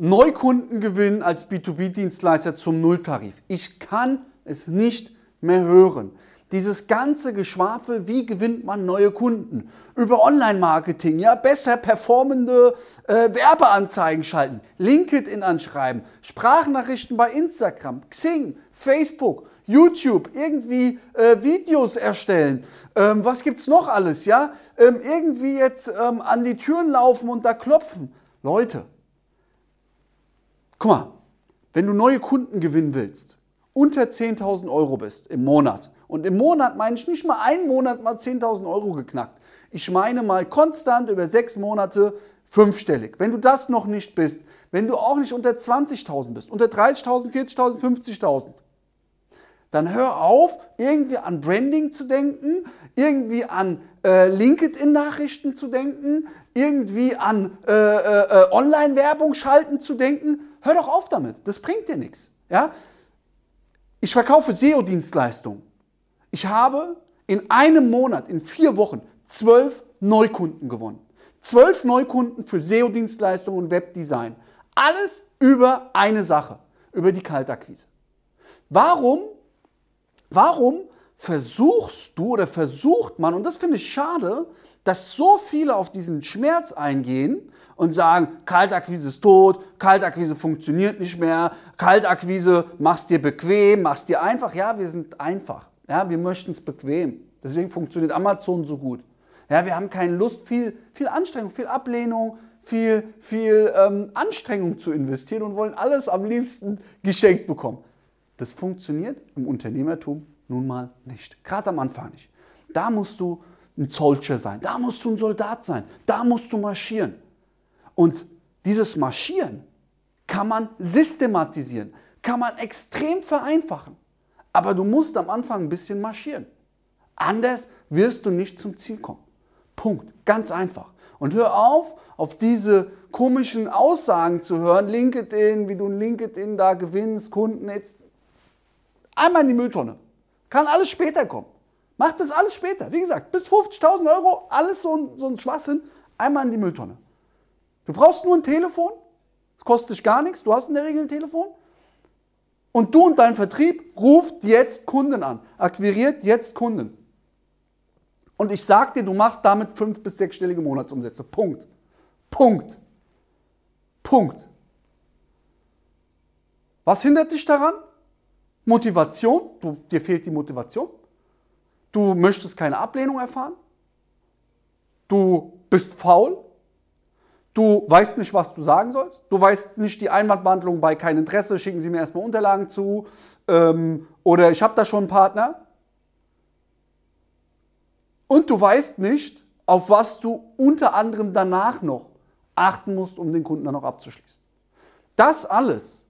Neukunden gewinnen als B2B-Dienstleister zum Nulltarif. Ich kann es nicht mehr hören. Dieses ganze Geschwafel, wie gewinnt man neue Kunden? Über Online-Marketing, ja, besser performende äh, Werbeanzeigen schalten, LinkedIn anschreiben, Sprachnachrichten bei Instagram, Xing, Facebook, YouTube, irgendwie äh, Videos erstellen. Ähm, was gibt's noch alles, ja? Ähm, irgendwie jetzt ähm, an die Türen laufen und da klopfen. Leute, Guck mal, wenn du neue Kunden gewinnen willst, unter 10.000 Euro bist im Monat, und im Monat meine ich nicht mal einen Monat mal 10.000 Euro geknackt. Ich meine mal konstant über sechs Monate fünfstellig. Wenn du das noch nicht bist, wenn du auch nicht unter 20.000 bist, unter 30.000, 40.000, 50.000, dann hör auf, irgendwie an Branding zu denken, irgendwie an äh, LinkedIn-Nachrichten zu denken, irgendwie an äh, äh, äh Online-Werbung schalten zu denken. Hör doch auf damit, das bringt dir nichts. Ja? Ich verkaufe SEO-Dienstleistungen. Ich habe in einem Monat, in vier Wochen, zwölf Neukunden gewonnen. Zwölf Neukunden für SEO-Dienstleistungen und Webdesign. Alles über eine Sache, über die Kaltakquise. Warum, warum versuchst du oder versucht man, und das finde ich schade, dass so viele auf diesen Schmerz eingehen und sagen, Kaltakquise ist tot, Kaltakquise funktioniert nicht mehr, Kaltakquise machst dir bequem, machst dir einfach. Ja, wir sind einfach. Ja, wir möchten es bequem. Deswegen funktioniert Amazon so gut. Ja, wir haben keine Lust, viel, viel Anstrengung, viel Ablehnung, viel, viel ähm, Anstrengung zu investieren und wollen alles am liebsten geschenkt bekommen. Das funktioniert im Unternehmertum nun mal nicht. Gerade am Anfang nicht. Da musst du ein Soldier sein, da musst du ein Soldat sein, da musst du marschieren. Und dieses Marschieren kann man systematisieren, kann man extrem vereinfachen. Aber du musst am Anfang ein bisschen marschieren. Anders wirst du nicht zum Ziel kommen. Punkt. Ganz einfach. Und hör auf, auf diese komischen Aussagen zu hören, LinkedIn, wie du in LinkedIn da gewinnst, Kunden jetzt. Einmal in die Mülltonne. Kann alles später kommen. Mach das alles später. Wie gesagt, bis 50.000 Euro, alles so ein, so ein Schwachsinn, einmal in die Mülltonne. Du brauchst nur ein Telefon, es kostet dich gar nichts, du hast in der Regel ein Telefon. Und du und dein Vertrieb ruft jetzt Kunden an, akquiriert jetzt Kunden. Und ich sag dir, du machst damit fünf- bis sechsstellige Monatsumsätze. Punkt. Punkt. Punkt. Was hindert dich daran? Motivation. Du, dir fehlt die Motivation. Du möchtest keine Ablehnung erfahren. Du bist faul. Du weißt nicht, was du sagen sollst. Du weißt nicht die Einwandbehandlung bei kein Interesse. Schicken Sie mir erstmal Unterlagen zu. Ähm, oder ich habe da schon einen Partner. Und du weißt nicht, auf was du unter anderem danach noch achten musst, um den Kunden dann noch abzuschließen. Das alles,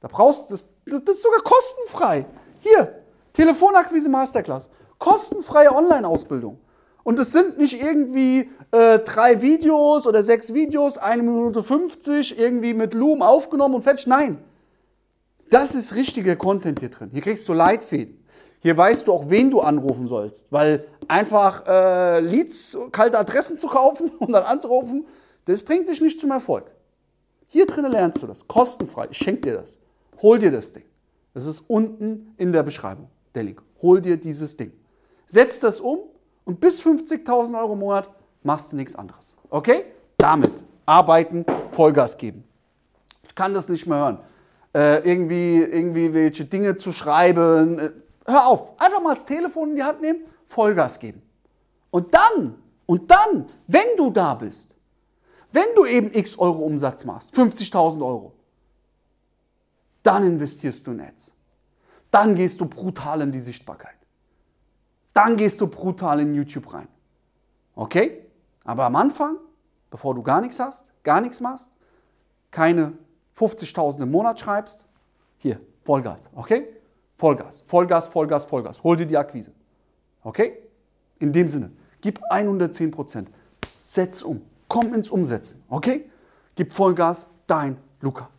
da brauchst du, das, das, das ist sogar kostenfrei. Hier, Telefonakquise Masterclass. Kostenfreie Online-Ausbildung. Und es sind nicht irgendwie äh, drei Videos oder sechs Videos, eine Minute 50, irgendwie mit Loom aufgenommen und fertig. Nein. Das ist richtiger Content hier drin. Hier kriegst du Leitfäden. Hier weißt du auch, wen du anrufen sollst. Weil einfach äh, Leads, kalte Adressen zu kaufen und dann anzurufen, das bringt dich nicht zum Erfolg. Hier drinnen lernst du das. Kostenfrei. Ich schenke dir das. Hol dir das Ding. Das ist unten in der Beschreibung, der Link. Hol dir dieses Ding. Setz das um und bis 50.000 Euro im Monat machst du nichts anderes. Okay? Damit arbeiten, Vollgas geben. Ich kann das nicht mehr hören. Äh, irgendwie, irgendwie welche Dinge zu schreiben. Äh, hör auf. Einfach mal das Telefon in die Hand nehmen, Vollgas geben. Und dann, und dann, wenn du da bist, wenn du eben x Euro Umsatz machst, 50.000 Euro, dann investierst du in Ads. Dann gehst du brutal in die Sichtbarkeit. Dann gehst du brutal in YouTube rein. Okay? Aber am Anfang, bevor du gar nichts hast, gar nichts machst, keine 50.000 im Monat schreibst, hier, Vollgas. Okay? Vollgas, Vollgas, Vollgas, Vollgas. Hol dir die Akquise. Okay? In dem Sinne, gib 110 Prozent. Setz um. Komm ins Umsetzen. Okay? Gib Vollgas, dein Luca.